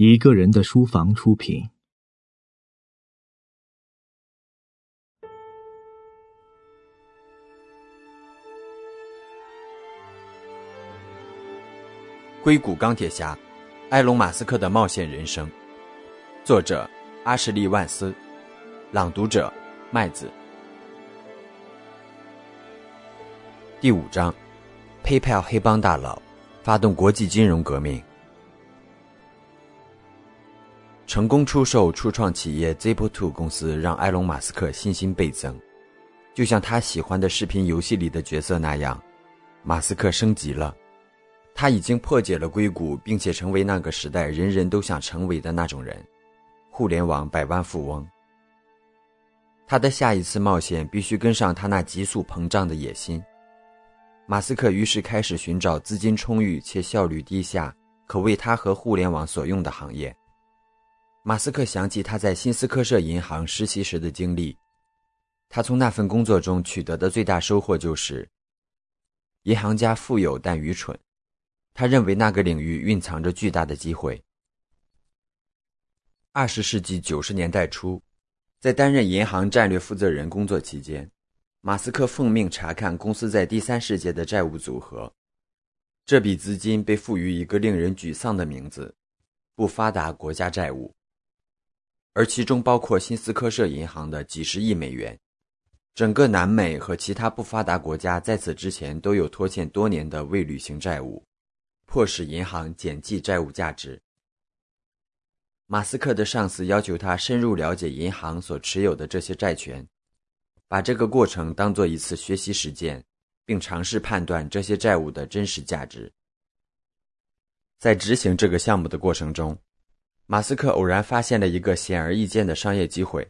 一个人的书房出品。硅谷钢铁侠，埃隆·马斯克的冒险人生，作者阿什利·万斯，朗读者麦子。第五章，PayPal 黑帮大佬发动国际金融革命。成功出售初创企业 Zip2 公司，让埃隆·马斯克信心倍增。就像他喜欢的视频游戏里的角色那样，马斯克升级了。他已经破解了硅谷，并且成为那个时代人人都想成为的那种人——互联网百万富翁。他的下一次冒险必须跟上他那急速膨胀的野心。马斯克于是开始寻找资金充裕且效率低下、可为他和互联网所用的行业。马斯克想起他在新斯科舍银行实习时的经历，他从那份工作中取得的最大收获就是：银行家富有但愚蠢。他认为那个领域蕴藏着巨大的机会。二十世纪九十年代初，在担任银行战略负责人工作期间，马斯克奉命查看公司在第三世界的债务组合。这笔资金被赋予一个令人沮丧的名字——不发达国家债务。而其中包括新斯科舍银行的几十亿美元，整个南美和其他不发达国家在此之前都有拖欠多年的未履行债务，迫使银行减记债务价值。马斯克的上司要求他深入了解银行所持有的这些债权，把这个过程当做一次学习实践，并尝试判断这些债务的真实价值。在执行这个项目的过程中。马斯克偶然发现了一个显而易见的商业机会。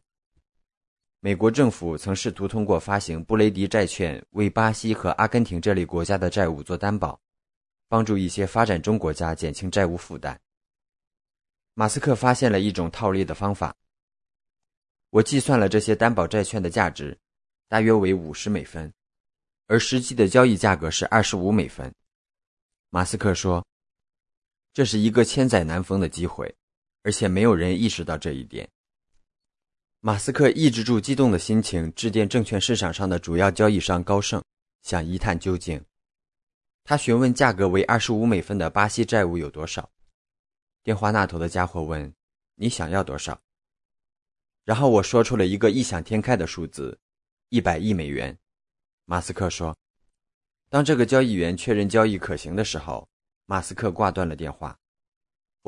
美国政府曾试图通过发行布雷迪债券为巴西和阿根廷这类国家的债务做担保，帮助一些发展中国家减轻债务负担。马斯克发现了一种套利的方法。我计算了这些担保债券的价值，大约为五十美分，而实际的交易价格是二十五美分。马斯克说：“这是一个千载难逢的机会。”而且没有人意识到这一点。马斯克抑制住激动的心情，致电证券市场上的主要交易商高盛，想一探究竟。他询问价格为二十五美分的巴西债务有多少。电话那头的家伙问：“你想要多少？”然后我说出了一个异想天开的数字：一百亿美元。马斯克说：“当这个交易员确认交易可行的时候，马斯克挂断了电话。”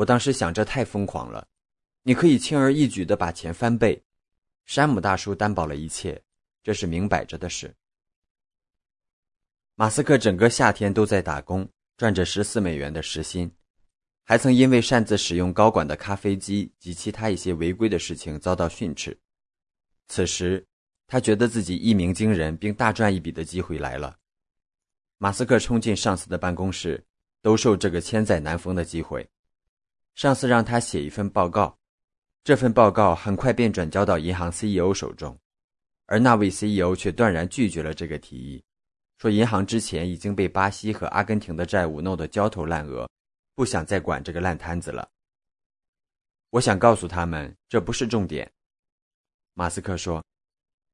我当时想，这太疯狂了！你可以轻而易举的把钱翻倍。山姆大叔担保了一切，这是明摆着的事。马斯克整个夏天都在打工，赚着十四美元的时薪，还曾因为擅自使用高管的咖啡机及其他一些违规的事情遭到训斥。此时，他觉得自己一鸣惊人并大赚一笔的机会来了。马斯克冲进上司的办公室，兜售这个千载难逢的机会。上司让他写一份报告，这份报告很快便转交到银行 CEO 手中，而那位 CEO 却断然拒绝了这个提议，说银行之前已经被巴西和阿根廷的债务弄得焦头烂额，不想再管这个烂摊子了。我想告诉他们，这不是重点。马斯克说，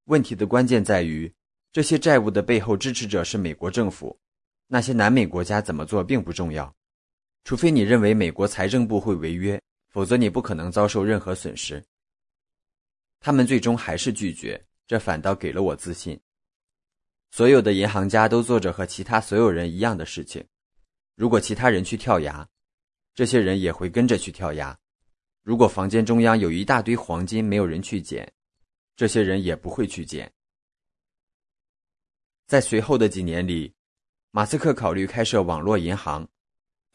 问题的关键在于，这些债务的背后支持者是美国政府，那些南美国家怎么做并不重要。除非你认为美国财政部会违约，否则你不可能遭受任何损失。他们最终还是拒绝，这反倒给了我自信。所有的银行家都做着和其他所有人一样的事情。如果其他人去跳崖，这些人也会跟着去跳崖。如果房间中央有一大堆黄金，没有人去捡，这些人也不会去捡。在随后的几年里，马斯克考虑开设网络银行。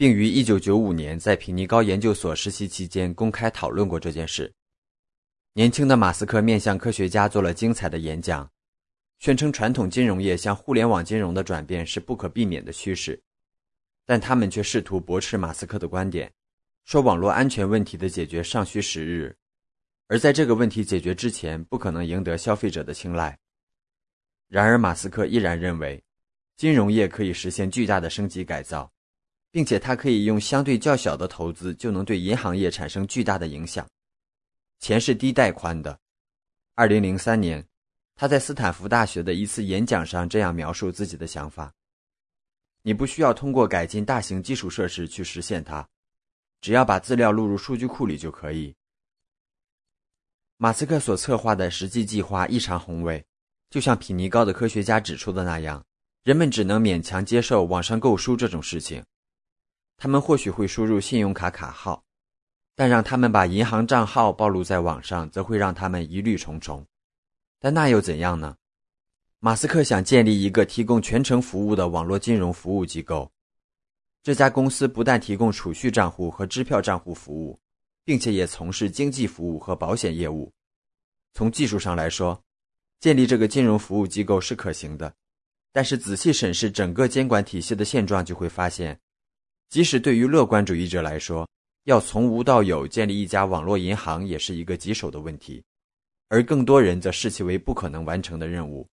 并于1995年在品尼高研究所实习期间公开讨论过这件事。年轻的马斯克面向科学家做了精彩的演讲，宣称传统金融业向互联网金融的转变是不可避免的趋势，但他们却试图驳斥马斯克的观点，说网络安全问题的解决尚需时日，而在这个问题解决之前不可能赢得消费者的青睐。然而，马斯克依然认为，金融业可以实现巨大的升级改造。并且他可以用相对较小的投资就能对银行业产生巨大的影响。钱是低带宽的。二零零三年，他在斯坦福大学的一次演讲上这样描述自己的想法：“你不需要通过改进大型基础设施去实现它，只要把资料录入数据库里就可以。”马斯克所策划的实际计划异常宏伟，就像匹尼高的科学家指出的那样，人们只能勉强接受网上购书这种事情。他们或许会输入信用卡卡号，但让他们把银行账号暴露在网上，则会让他们疑虑重重。但那又怎样呢？马斯克想建立一个提供全程服务的网络金融服务机构。这家公司不但提供储蓄账户和支票账户服务。并且也从事经济服务和保险业务。从技术上来说，建立这个金融服务机构是可行的。但是仔细审视整个监管体系的现状，就会发现，即使对于乐观主义者来说，要从无到有建立一家网络银行也是一个棘手的问题，而更多人则视其为不可能完成的任务。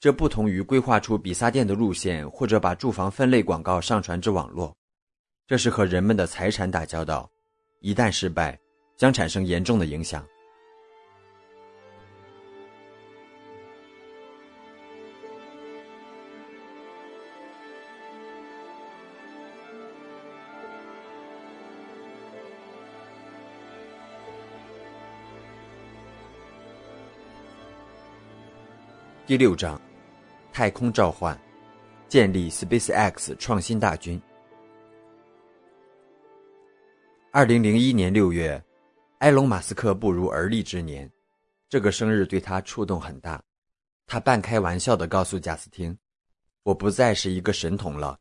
这不同于规划出比萨店的路线，或者把住房分类广告上传至网络，这是和人们的财产打交道。一旦失败，将产生严重的影响。第六章：太空召唤，建立 SpaceX 创新大军。二零零一年六月，埃隆·马斯克步入而立之年，这个生日对他触动很大。他半开玩笑地告诉贾斯汀：“我不再是一个神童了。”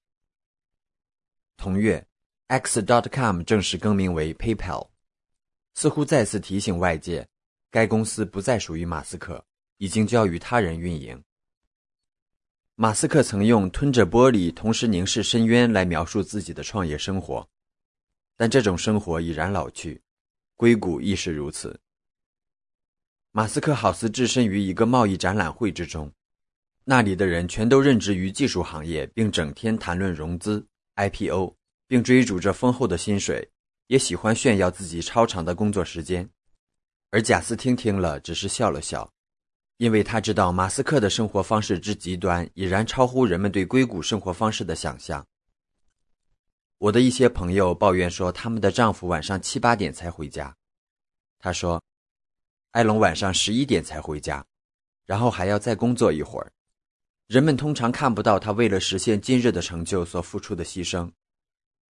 同月，X.com 正式更名为 PayPal，似乎再次提醒外界，该公司不再属于马斯克，已经交予他人运营。马斯克曾用“吞着玻璃，同时凝视深渊”来描述自己的创业生活。但这种生活已然老去，硅谷亦是如此。马斯克好似置身于一个贸易展览会之中，那里的人全都任职于技术行业，并整天谈论融资、IPO，并追逐着丰厚的薪水，也喜欢炫耀自己超长的工作时间。而贾斯汀听了，只是笑了笑，因为他知道马斯克的生活方式之极端，已然超乎人们对硅谷生活方式的想象。我的一些朋友抱怨说，他们的丈夫晚上七八点才回家。他说，埃隆晚上十一点才回家，然后还要再工作一会儿。人们通常看不到他为了实现今日的成就所付出的牺牲。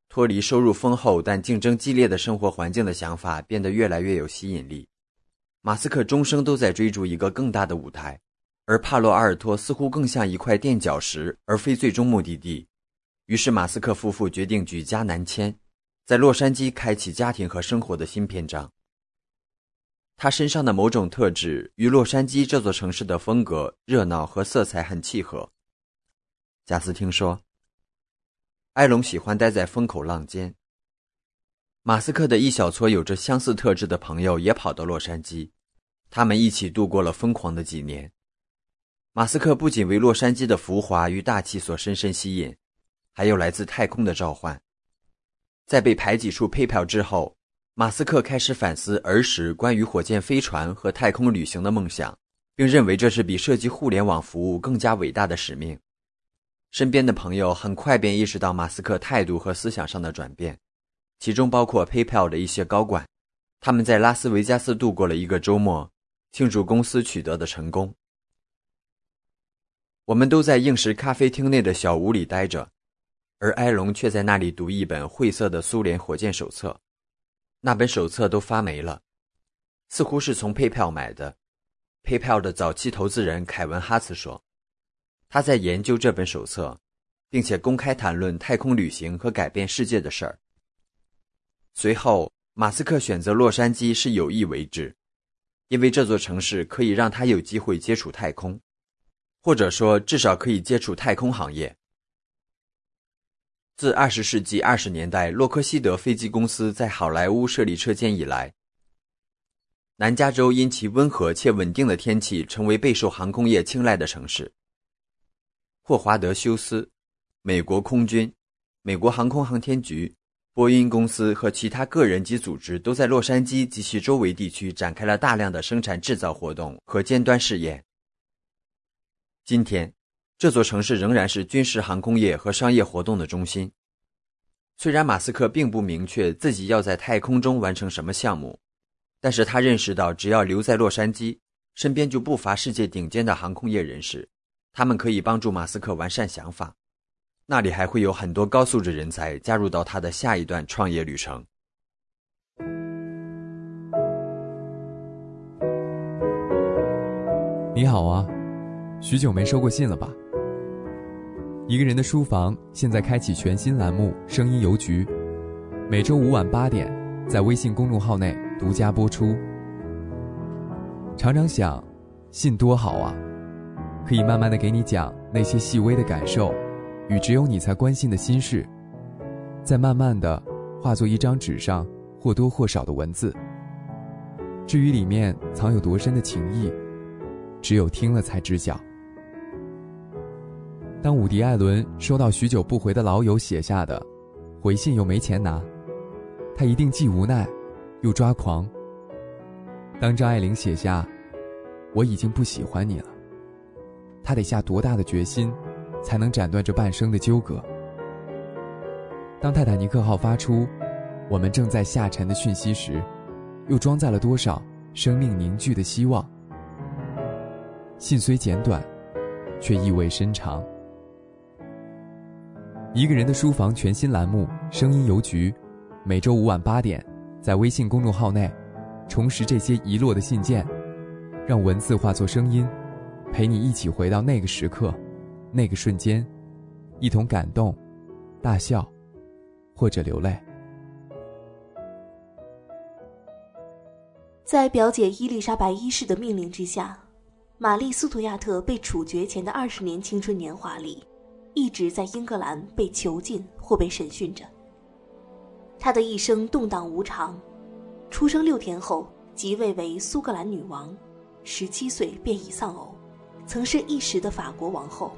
脱离收入丰厚但竞争激烈的生活环境的想法变得越来越有吸引力。马斯克终生都在追逐一个更大的舞台，而帕洛阿尔托似乎更像一块垫脚石，而非最终目的地。于是，马斯克夫妇决定举家南迁，在洛杉矶开启家庭和生活的新篇章。他身上的某种特质与洛杉矶这座城市的风格、热闹和色彩很契合。贾斯汀说：“埃隆喜欢待在风口浪尖。”马斯克的一小撮有着相似特质的朋友也跑到洛杉矶，他们一起度过了疯狂的几年。马斯克不仅为洛杉矶的浮华与大气所深深吸引。还有来自太空的召唤。在被排挤出 PayPal 之后，马斯克开始反思儿时关于火箭飞船和太空旅行的梦想，并认为这是比设计互联网服务更加伟大的使命。身边的朋友很快便意识到马斯克态度和思想上的转变，其中包括 PayPal 的一些高管。他们在拉斯维加斯度过了一个周末，庆祝公司取得的成功。我们都在应时咖啡厅内的小屋里待着。而埃隆却在那里读一本晦涩的苏联火箭手册，那本手册都发霉了，似乎是从 PayPal 买的。PayPal 的早期投资人凯文·哈茨说，他在研究这本手册，并且公开谈论太空旅行和改变世界的事儿。随后，马斯克选择洛杉矶是有意为之，因为这座城市可以让他有机会接触太空，或者说至少可以接触太空行业。自二十世纪二十年代洛克希德飞机公司在好莱坞设立车间以来，南加州因其温和且稳定的天气，成为备受航空业青睐的城市。霍华德·休斯，美国空军，美国航空航天局、波音公司和其他个人及组织都在洛杉矶及其周围地区展开了大量的生产制造活动和尖端试验。今天，这座城市仍然是军事航空业和商业活动的中心。虽然马斯克并不明确自己要在太空中完成什么项目，但是他认识到，只要留在洛杉矶，身边就不乏世界顶尖的航空业人士，他们可以帮助马斯克完善想法。那里还会有很多高素质人才加入到他的下一段创业旅程。你好啊。许久没收过信了吧？一个人的书房现在开启全新栏目《声音邮局》，每周五晚八点，在微信公众号内独家播出。常常想，信多好啊，可以慢慢的给你讲那些细微的感受，与只有你才关心的心事，再慢慢的化作一张纸上或多或少的文字。至于里面藏有多深的情谊，只有听了才知晓。当伍迪·艾伦收到许久不回的老友写下的回信，又没钱拿，他一定既无奈，又抓狂。当张爱玲写下“我已经不喜欢你了”，他得下多大的决心，才能斩断这半生的纠葛？当泰坦尼克号发出“我们正在下沉”的讯息时，又装载了多少生命凝聚的希望？信虽简短，却意味深长。一个人的书房全新栏目《声音邮局》，每周五晚八点，在微信公众号内，重拾这些遗落的信件，让文字化作声音，陪你一起回到那个时刻，那个瞬间，一同感动、大笑，或者流泪。在表姐伊丽莎白一世的命令之下，玛丽·斯图亚特被处决前的二十年青春年华里。一直在英格兰被囚禁或被审讯着。她的一生动荡无常，出生六天后即位为苏格兰女王，十七岁便已丧偶，曾是一时的法国王后。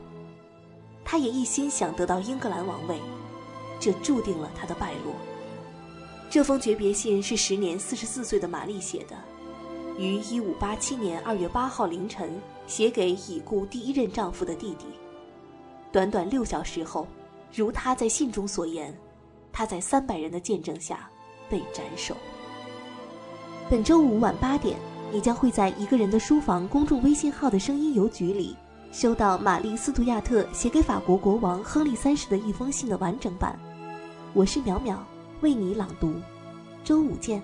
他也一心想得到英格兰王位，这注定了他的败落。这封诀别信是时年四十四岁的玛丽写的，于一五八七年二月八号凌晨写给已故第一任丈夫的弟弟。短短六小时后，如他在信中所言，他在三百人的见证下被斩首。本周五晚八点，你将会在一个人的书房公众微信号的声音邮局里，收到玛丽·斯图亚特写给法国国王亨利三世的一封信的完整版。我是淼淼，为你朗读。周五见。